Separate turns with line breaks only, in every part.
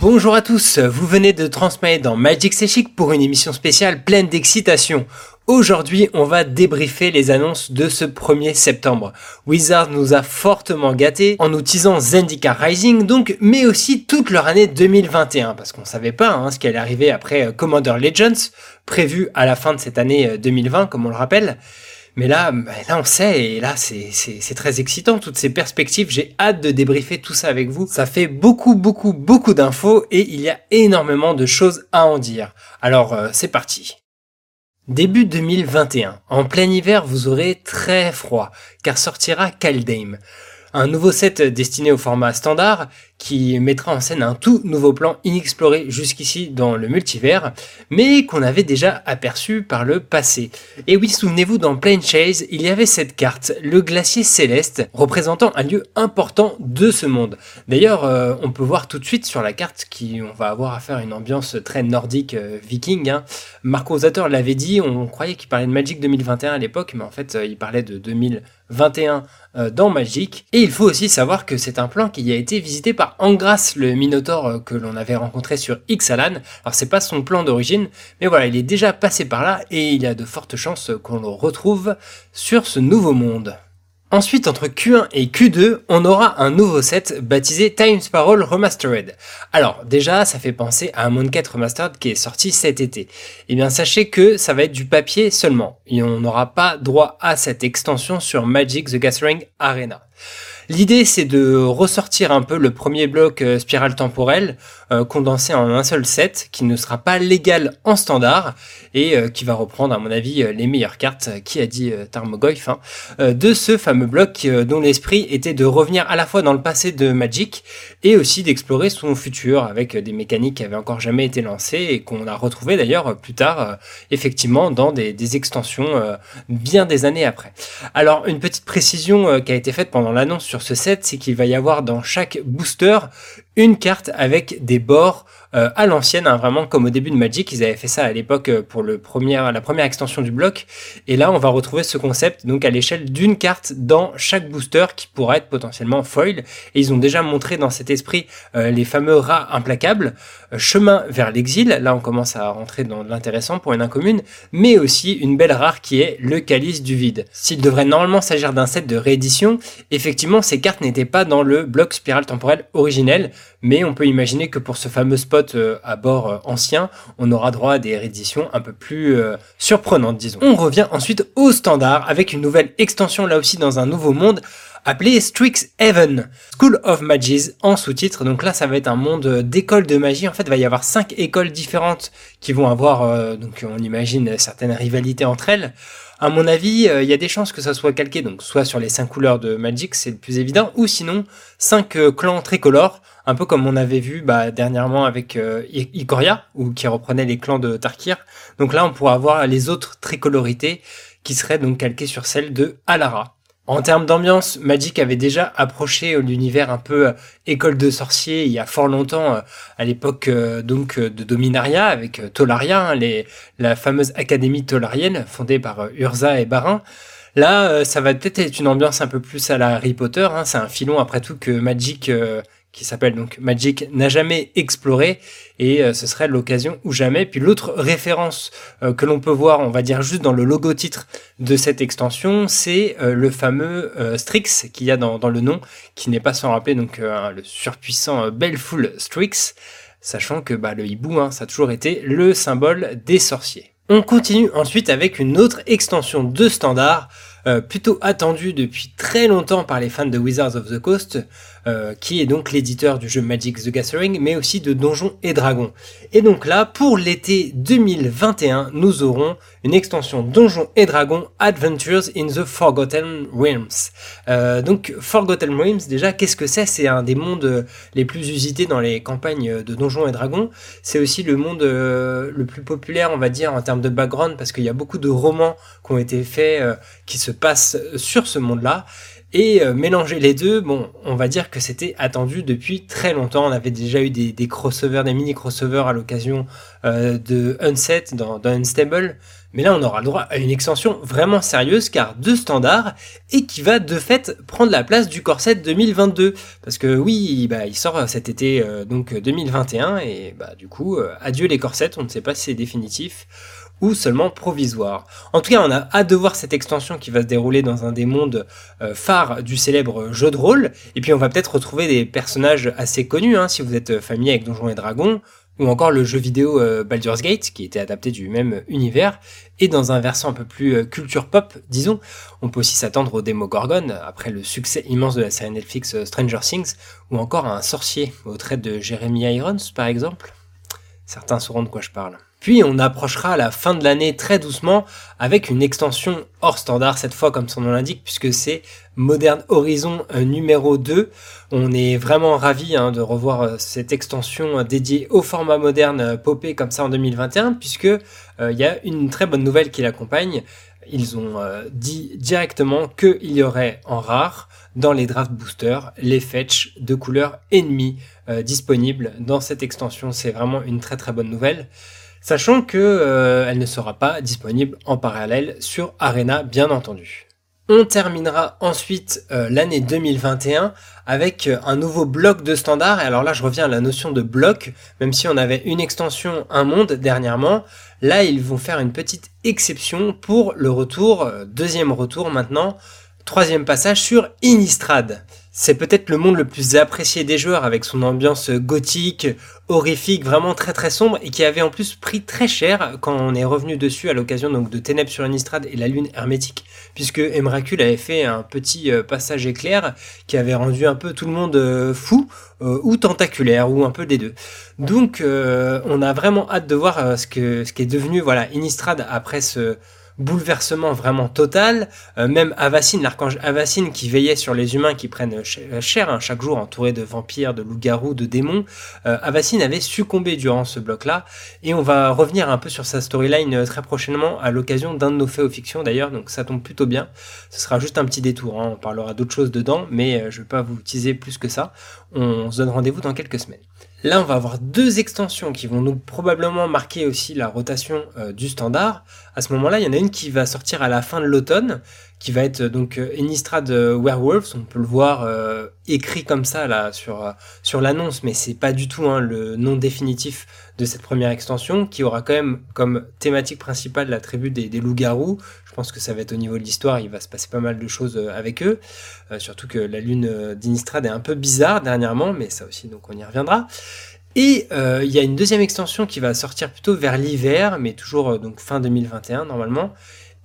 Bonjour à tous, vous venez de transmettre dans Magic Chic pour une émission spéciale pleine d'excitation. Aujourd'hui, on va débriefer les annonces de ce 1er septembre. Wizard nous a fortement gâtés en nous teasant Zendika Rising, donc, mais aussi toute leur année 2021, parce qu'on savait pas hein, ce qui allait arriver après euh, Commander Legends, prévu à la fin de cette année 2020, euh, comme on le rappelle. Mais là, bah, là on sait, et là c'est très excitant, toutes ces perspectives, j'ai hâte de débriefer tout ça avec vous. Ça fait beaucoup, beaucoup, beaucoup d'infos, et il y a énormément de choses à en dire. Alors euh, c'est parti Début 2021, en plein hiver, vous aurez très froid, car sortira Kaldheim, un nouveau set destiné au format standard qui mettra en scène un tout nouveau plan inexploré jusqu'ici dans le multivers, mais qu'on avait déjà aperçu par le passé. Et oui, souvenez-vous, dans Plane Chase, il y avait cette carte, le glacier céleste, représentant un lieu important de ce monde. D'ailleurs, euh, on peut voir tout de suite sur la carte qu'on va avoir à faire une ambiance très nordique euh, viking. Hein. Marco Zator l'avait dit, on croyait qu'il parlait de Magic 2021 à l'époque, mais en fait, euh, il parlait de 2021 dans Magic. Et il faut aussi savoir que c'est un plan qui a été visité par Angras, le Minotaur euh, que l'on avait rencontré sur Ixalan. Alors c'est pas son plan d'origine, mais voilà, il est déjà passé par là et il y a de fortes chances qu'on le retrouve sur ce nouveau monde. Ensuite, entre Q1 et Q2, on aura un nouveau set baptisé Time Spiral Remastered. Alors, déjà, ça fait penser à un Mooncat Remastered qui est sorti cet été. Eh bien, sachez que ça va être du papier seulement. Et on n'aura pas droit à cette extension sur Magic the Gathering Arena. L'idée, c'est de ressortir un peu le premier bloc euh, spirale temporelle euh, condensé en un seul set qui ne sera pas légal en standard et euh, qui va reprendre, à mon avis, les meilleures cartes, qui a dit Tarmogoyf, hein, de ce fameux bloc dont l'esprit était de revenir à la fois dans le passé de Magic et aussi d'explorer son futur avec des mécaniques qui avaient encore jamais été lancées et qu'on a retrouvé d'ailleurs plus tard, effectivement, dans des extensions bien des années après. Alors, une petite précision qui a été faite pendant l'annonce sur ce set, c'est qu'il va y avoir dans chaque booster une carte avec des bords euh, à l'ancienne, hein, vraiment comme au début de Magic, ils avaient fait ça à l'époque euh, pour le la première extension du bloc. Et là, on va retrouver ce concept donc à l'échelle d'une carte dans chaque booster qui pourra être potentiellement foil. Et ils ont déjà montré dans cet esprit euh, les fameux rats implacables, chemin vers l'exil. Là, on commence à rentrer dans l'intéressant pour une incommune, mais aussi une belle rare qui est le calice du vide. S'il devrait normalement s'agir d'un set de réédition, effectivement, ces cartes n'étaient pas dans le bloc spirale temporelle originel, mais on peut imaginer que pour ce fameux spot euh, à bord euh, ancien, on aura droit à des rééditions un peu plus euh, surprenantes, disons. On revient ensuite au standard avec une nouvelle extension là aussi dans un nouveau monde appelé Strixhaven, School of Magies en sous-titre. Donc là, ça va être un monde d'écoles de magie. En fait, il va y avoir cinq écoles différentes qui vont avoir, donc on imagine certaines rivalités entre elles. À mon avis, il y a des chances que ça soit calqué, donc soit sur les cinq couleurs de Magic, c'est le plus évident, ou sinon cinq clans tricolores un peu comme on avait vu bah, dernièrement avec euh, Ikoria, ou qui reprenait les clans de Tarkir. Donc là, on pourra avoir les autres tricolorités qui seraient donc calquées sur celles de Alara. En termes d'ambiance, Magic avait déjà approché l'univers un peu euh, école de sorciers il y a fort longtemps, euh, à l'époque donc de Dominaria avec Tolaria, hein, la fameuse académie tolarienne fondée par Urza et Barin. Là, ça va peut-être être une ambiance un peu plus à la Harry Potter. Hein. C'est un filon après tout que Magic qui s'appelle donc Magic n'a jamais exploré et euh, ce serait l'occasion ou jamais. Puis l'autre référence euh, que l'on peut voir, on va dire juste dans le logo titre de cette extension, c'est euh, le fameux Strix qu'il y a dans, le nom, qui n'est pas sans rappeler donc le surpuissant Belful Strix, sachant que bah, le hibou, hein, ça a toujours été le symbole des sorciers. On continue ensuite avec une autre extension de standard, plutôt attendue depuis très longtemps par les fans de Wizards of the Coast, euh, qui est donc l'éditeur du jeu Magic the Gathering, mais aussi de Donjons et Dragons. Et donc là, pour l'été 2021, nous aurons une extension Donjons et Dragons Adventures in the Forgotten Realms. Euh, donc Forgotten Realms, déjà, qu'est-ce que c'est? C'est un des mondes les plus usités dans les campagnes de Donjons et Dragons. C'est aussi le monde euh, le plus populaire, on va dire, en termes de background, parce qu'il y a beaucoup de romans qui ont été faits, qui se passent sur ce monde-là. Et euh, mélanger les deux, bon, on va dire que c'était attendu depuis très longtemps. On avait déjà eu des, crossovers, des mini crossovers à l'occasion euh, de Unset dans, Unstable, Mais là, on aura le droit à une extension vraiment sérieuse car de standard et qui va de fait prendre la place du Corset 2022. Parce que oui, bah, il sort cet été donc 2021 et bah du coup, adieu les corsets, on ne sait pas si c'est définitif ou seulement provisoire. En tout cas, on a hâte de voir cette extension qui va se dérouler dans un des mondes euh, phares du célèbre jeu de rôle. Et puis on va peut-être retrouver des personnages assez connus, hein, si vous êtes familier avec Donjons et Dragons, ou encore le jeu vidéo euh, Baldur's Gate, qui était adapté du même univers, et dans un versant un peu plus euh, culture pop, disons, on peut aussi s'attendre au Demogorgon, après le succès immense de la série Netflix Stranger Things, ou encore à un sorcier, au trait de Jeremy Irons, par exemple. Certains sauront de quoi je parle. Puis on approchera la fin de l'année très doucement avec une extension hors standard cette fois comme son nom l'indique puisque c'est Modern Horizon euh, numéro 2. On est vraiment ravi hein, de revoir euh, cette extension euh, dédiée au format moderne popé comme ça en 2021 puisque il y a une très bonne nouvelle qui l'accompagne. Ils ont dit directement qu'il y aurait en rare dans les draft boosters les fetch de couleurs ennemies disponibles dans cette extension. C'est vraiment une très très bonne nouvelle sachant que euh, elle ne sera pas disponible en parallèle sur Arena bien entendu. On terminera ensuite euh, l'année 2021 avec euh, un nouveau bloc de standard. Et alors là, je reviens à la notion de bloc, même si on avait une extension Un Monde dernièrement. Là, ils vont faire une petite exception pour le retour, deuxième retour maintenant, troisième passage sur Innistrad. C'est peut-être le monde le plus apprécié des joueurs avec son ambiance gothique, horrifique, vraiment très très sombre et qui avait en plus pris très cher quand on est revenu dessus à l'occasion de Ténèbres sur Innistrad et la Lune hermétique puisque Emrakul avait fait un petit euh, passage éclair qui avait rendu un peu tout le monde euh, fou euh, ou tentaculaire ou un peu des deux. Donc on a vraiment hâte de voir ce que devenu voilà Innistrad après ce bouleversement vraiment total. Euh, même Avacine, l'archange Avacine qui veillait sur les humains qui prennent cher hein, chaque jour entouré de vampires, de loups-garous, de démons, euh, Avacine avait succombé durant ce bloc-là. Et on va revenir un peu sur sa storyline euh, très prochainement à l'occasion d'un de nos faits aux fictions d'ailleurs, donc ça tombe plutôt bien. Ce sera juste un petit détour, hein. on parlera d'autres choses dedans, mais je vais pas vous teaser plus que ça. On se donne rendez-vous dans quelques semaines. Là, on va avoir deux extensions qui vont nous probablement marquer aussi la rotation euh, du standard. À ce moment-là, il y en a une qui va sortir à la fin de l'automne, qui va être donc euh, Innistrad euh, Werewolves. On peut le voir écrit comme ça là sur sur l'annonce, mais c'est pas du tout hein, le nom définitif de cette première extension, qui aura quand même comme thématique principale la tribu des, des loups-garous. Je pense que ça va être au niveau de l'histoire, il va se passer pas mal de choses avec eux. surtout que la lune d'Innistrad est un peu bizarre dernièrement, mais ça aussi, donc on y reviendra. Et euh, il y a une deuxième extension qui va sortir plutôt vers l'hiver, mais toujours euh, donc fin 2021 normalement,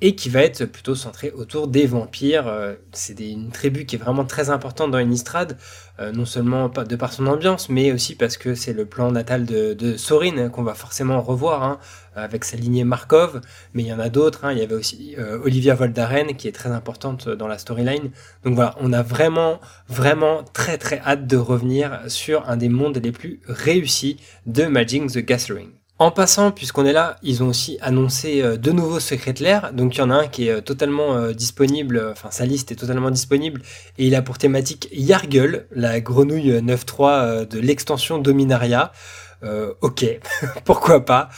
et qui va être plutôt centrée autour des vampires. Euh, c'est une tribu qui est vraiment très importante dans Innistrad, euh, non seulement de par son ambiance, mais aussi parce que c'est le plan natal de, Sorin qu'on va forcément revoir hein, avec sa lignée Markov, mais il y en a d'autres. Hein. Il y avait aussi euh, Olivia Voldaren qui est très importante dans la storyline. Donc voilà, on a vraiment, vraiment très très hâte de revenir sur un des mondes les plus réussis de Magic the Gathering. En passant, puisqu'on est là, ils ont aussi annoncé euh, de nouveaux secrets Donc il y en a un qui est euh, totalement euh, disponible, enfin sa liste est totalement disponible, et il a pour thématique Yargle, la grenouille 9.3 de l'extension Dominaria. ok, pourquoi pas.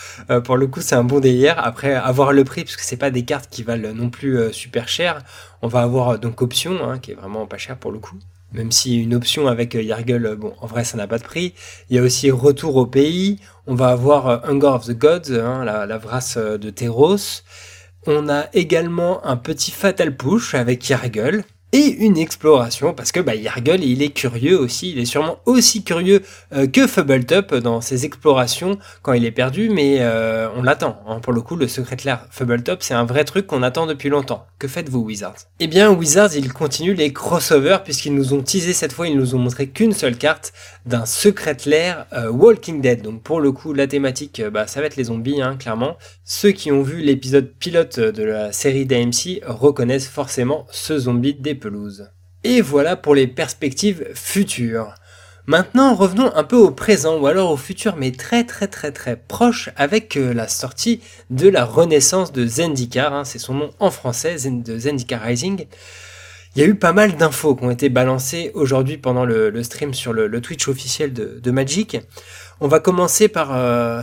pour le coup, c'est un bon délire. Après, avoir le prix, parce que c'est pas des cartes qui valent non plus super cher. On va avoir donc option, hein, qui est vraiment pas cher pour le coup même si une option avec euh, Yargle, euh, bon, en vrai, ça n'a pas de prix. Il y a aussi Retour au pays. On va avoir euh, Hunger of the Gods, hein, la, la de Teros. On a également un petit Fatal Push avec Yargle et une exploration parce que bah, Yargle il est curieux aussi, il est sûrement aussi curieux euh, que Fubbletop dans ses explorations quand il est perdu, mais euh, on l'attend. Hein. Pour le coup, le secret clair Fubbletop c'est un vrai truc qu'on attend depuis longtemps. Que faites-vous Wizards? Eh bien Wizards il continue les crossovers puisqu'ils nous ont teasé cette fois, ils nous ont montré qu'une seule carte d'un secret lair euh, Walking Dead. Donc pour le coup la thématique bah, ça va être les zombies hein, clairement. Ceux qui ont vu l'épisode pilote de la série d'AMC reconnaissent forcément ce zombie des et voilà pour les perspectives futures. Maintenant, revenons un peu au présent, ou alors au futur, mais très très très très proche, avec euh, la sortie de la renaissance de Zendikar, hein, c'est son nom en français, Zendikar Rising. Il y a eu pas mal d'infos qui ont été balancées aujourd'hui pendant le, stream sur le, Twitch officiel de, Magic. On va commencer par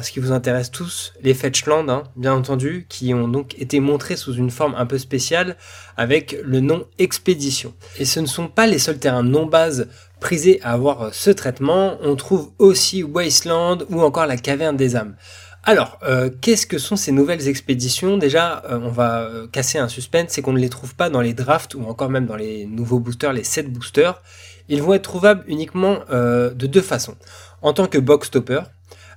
ce qui vous intéresse tous, les Fetchland, hein, bien entendu, qui ont donc été montrés sous une forme un peu spéciale avec le nom Expédition. Et ce ne sont pas les seuls terrains non base prisés à avoir ce traitement, on trouve aussi Wasteland ou encore la Caverne des âmes. Alors, euh, qu'est-ce que sont ces nouvelles expéditions? Déjà, euh, on va euh, casser un suspense, c'est qu'on ne les trouve pas dans les drafts ou encore même dans les nouveaux boosters, les 7 boosters. Ils vont être trouvables uniquement de deux façons. En tant que box stopper,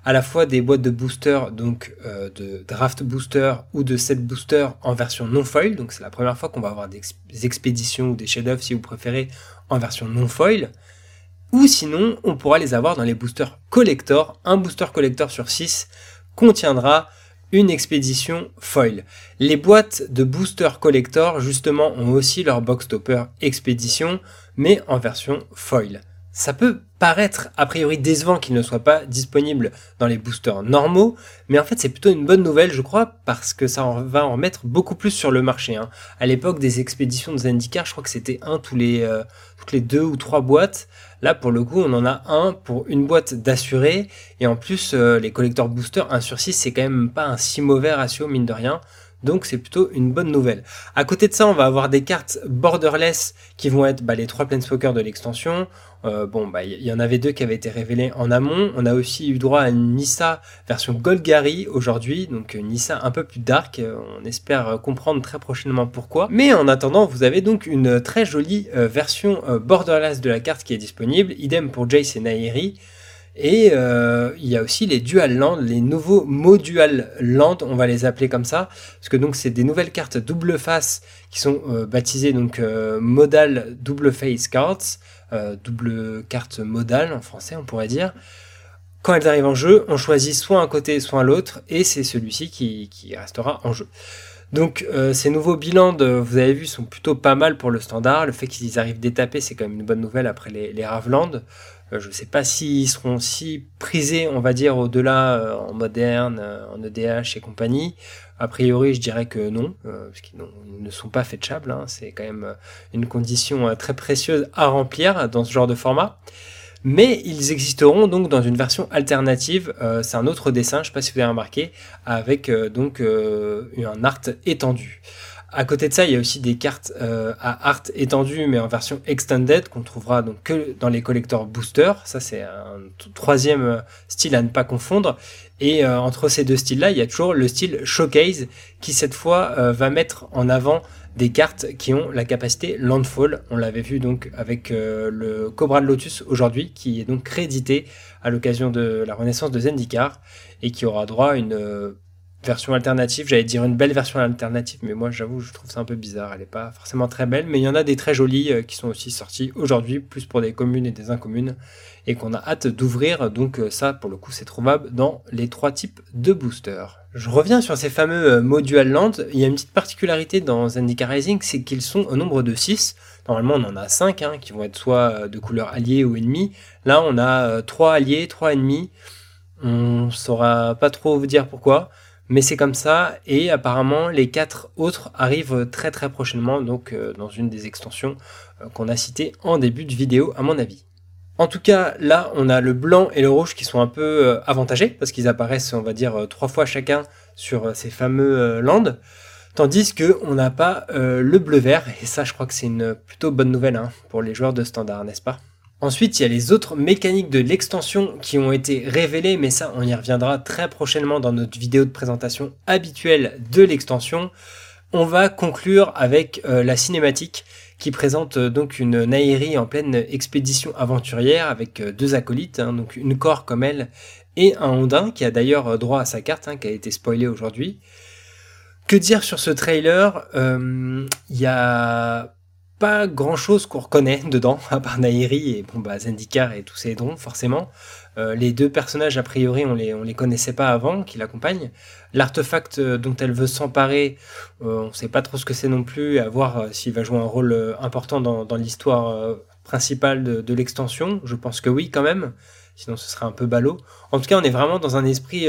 à la fois des boîtes de boosters, donc de draft booster ou de set booster en version non foil. Donc c'est la première fois qu'on va avoir des, expéditions ou des chefs-d'œuvre, si vous préférez, en version non foil. Ou sinon, on pourra les avoir dans les boosters collector, un booster collector sur 6 contiendra une expédition foil. Les boîtes de booster collector justement ont aussi leur box topper expédition mais en version foil. Ça peut paraître a priori décevant qu'il ne soit pas disponible dans les boosters normaux, mais en fait c'est plutôt une bonne nouvelle je crois parce que ça va en mettre beaucoup plus sur le marché. Hein. À l'époque des expéditions de Zendikar, je crois que c'était un tous les, euh, toutes les deux ou trois boîtes. Là, pour le coup, on en a un pour une boîte d'assurés. Et en plus, euh, les collecteurs boosters 1 sur 6, c'est quand même pas un si mauvais ratio, mine de rien. Donc c'est plutôt une bonne nouvelle. À côté de ça, on va avoir des cartes borderless qui vont être bah, les trois Planeswalkers de l'extension. Euh, bon, bah il y, en avait deux qui avaient été révélés en amont. On a aussi eu droit à une Nissa version Golgari aujourd'hui, donc une Nissa un peu plus dark. Euh, on espère comprendre très prochainement pourquoi. Mais en attendant, vous avez donc une très jolie euh, version borderless de la carte qui est disponible. Idem pour Jace et Nairi. Et euh, il y a aussi les dual land, les nouveaux modual land, on va les appeler comme ça, parce que donc c'est des nouvelles cartes double face qui sont euh, baptisées donc euh, modal double face cards, double carte modale en français on pourrait dire. Quand elles arrivent en jeu, on choisit soit un côté, soit l'autre, et c'est celui-ci qui, qui, restera en jeu. Donc ces nouveaux bilans, vous avez vu, sont plutôt pas mal pour le standard. Le fait qu'ils arrivent d'étaper, c'est quand même une bonne nouvelle après les, les. Euh, je ne sais pas s'ils seront si prisés, on va dire, au-delà euh, en moderne, euh, en EDH et compagnie. A priori, je dirais que non, parce qu'ils ne sont pas fetchables. Hein. C'est quand même une condition très précieuse à remplir dans ce genre de format. Mais ils existeront donc dans une version alternative. c'est un autre dessin, je ne sais pas si vous avez remarqué, avec donc un art étendu. À côté de ça, il y a aussi des cartes euh, à art étendu, mais en version extended, qu'on trouvera donc que dans les collecteurs boosters. Ça, c'est un troisième euh, style à ne pas confondre. Et euh, entre ces deux styles-là, il y a toujours le style showcase, qui cette fois va mettre en avant des cartes qui ont la capacité landfall. On l'avait vu donc avec le Cobra de Lotus aujourd'hui, qui est donc crédité à l'occasion de la renaissance de Zendikar, et qui aura droit à une version alternative. J'allais dire une belle version alternative, mais moi j'avoue, je trouve ça un peu bizarre. Elle n'est pas forcément très belle, mais il y en a des très jolies euh, qui sont aussi sorties aujourd'hui, plus pour des communes et des incommunes, et qu'on a hâte d'ouvrir. Donc euh, ça, pour le coup, c'est trouvable dans les trois types de boosters. Je reviens sur ces fameux euh, modual land. Il y a une petite particularité dans Zendikar Rising, c'est qu'ils sont au nombre de 6. Normalement, on en a 5 hein, qui vont être soit de couleur alliée ou ennemie. Là, on a 3 alliés, 3 ennemis. On saura pas trop vous dire pourquoi mais c'est comme ça et apparemment les quatre autres arrivent très très prochainement donc euh, dans une des extensions euh, qu'on a citées en début de vidéo à mon avis. En tout cas là on a le blanc et le rouge qui sont un peu euh, avantagés parce qu'ils apparaissent on va dire trois fois chacun sur ces fameux lands tandis que on n'a pas le bleu vert et ça je crois que c'est une plutôt bonne nouvelle hein, pour les joueurs de standard n'est-ce pas? Ensuite, il y a les autres mécaniques de l'extension qui ont été révélées, mais ça, on y reviendra très prochainement dans notre vidéo de présentation habituelle de l'extension. On va conclure avec euh, la cinématique qui présente euh, donc une Nairi en pleine expédition aventurière avec euh, deux acolytes, hein, donc une corps comme elle et un Ondin qui a d'ailleurs droit à sa carte, hein, qui a été spoilée aujourd'hui. Que dire sur ce trailer? Il y a pas grand chose qu'on reconnaît dedans, à part Nairi et bon, bah, Zendikar et tous ses dons, forcément. Euh, les deux personnages, a priori, on les, on les connaissait pas avant, qui l'accompagnent. L'artefact euh, dont elle veut s'emparer, euh, on sait pas trop ce que c'est non plus, à voir s'il va jouer un rôle important dans, dans l'histoire principale de, de l'extension. Je pense que oui, quand même. Sinon, ce serait un peu ballot. En tout cas, on est vraiment dans un esprit,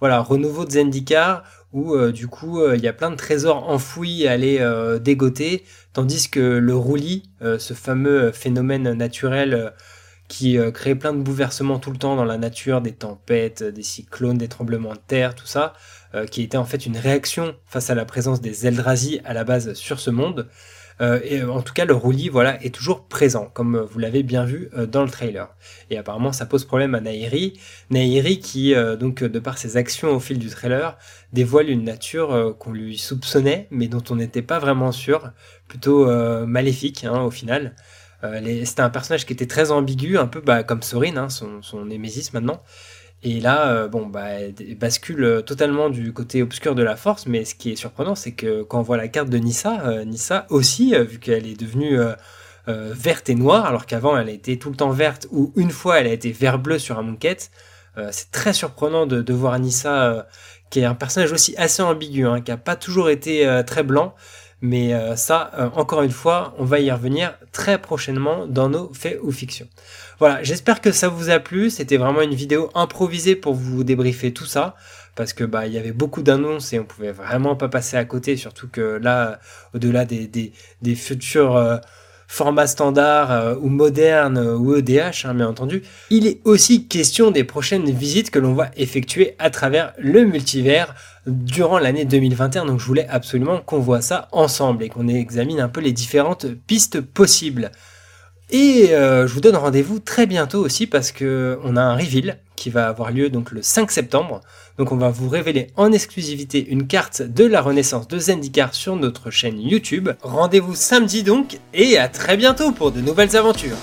voilà, renouveau de Zendikar, où du coup il y a plein de trésors enfouis à aller dégoter, tandis que le roulis, ce fameux phénomène naturel qui euh, créait plein de bouleversements tout le temps dans la nature, des tempêtes, des cyclones, des tremblements de terre, tout ça, euh, qui était en fait une réaction face à la présence des Eldrazi à la base sur ce monde. Euh, et en tout cas, le roulis voilà, est toujours présent, comme vous l'avez bien vu dans le trailer. Et apparemment, ça pose problème à Nairi. Nairi qui, donc, de par ses actions au fil du trailer, dévoile une nature qu'on lui soupçonnait, mais dont on n'était pas vraiment sûr, plutôt maléfique hein, au final. Euh, c'était un personnage qui était très ambigu, un peu bah, comme Sorin, hein, son, son Némésis maintenant. Et là, euh, bon, bah, elle bascule totalement du côté obscur de la force, mais ce qui est surprenant, c'est que quand on voit la carte de Nissa, euh, Nissa aussi, vu qu'elle est devenue verte et noire, alors qu'avant elle été tout le temps verte, ou une fois elle a été vert-bleu sur un Moonket, c'est très surprenant de, voir Nissa, qui est un personnage aussi assez ambigu, hein, qui a pas toujours été très blanc, mais euh, ça, euh, encore une fois, on va y revenir très prochainement dans nos faits ou fictions. Voilà, j'espère que ça vous a plu. C'était vraiment une vidéo improvisée pour vous débriefer tout ça. Parce que bah il y avait beaucoup d'annonces et on pouvait vraiment pas passer à côté, surtout que là, au-delà des, des, des futurs euh, format standard euh, ou moderne euh, ou EDH, hein, bien entendu. Il est aussi question des prochaines visites que l'on va effectuer à travers le multivers durant l'année 2021. Donc je voulais absolument qu'on voit ça ensemble et qu'on examine un peu les différentes pistes possibles. Et euh, je vous donne rendez-vous très bientôt aussi parce que on a un reveal qui va avoir lieu donc le 5 septembre. Donc on va vous révéler en exclusivité une carte de la renaissance de Zendikar sur notre chaîne YouTube. Rendez-vous samedi donc et à très bientôt pour de nouvelles aventures.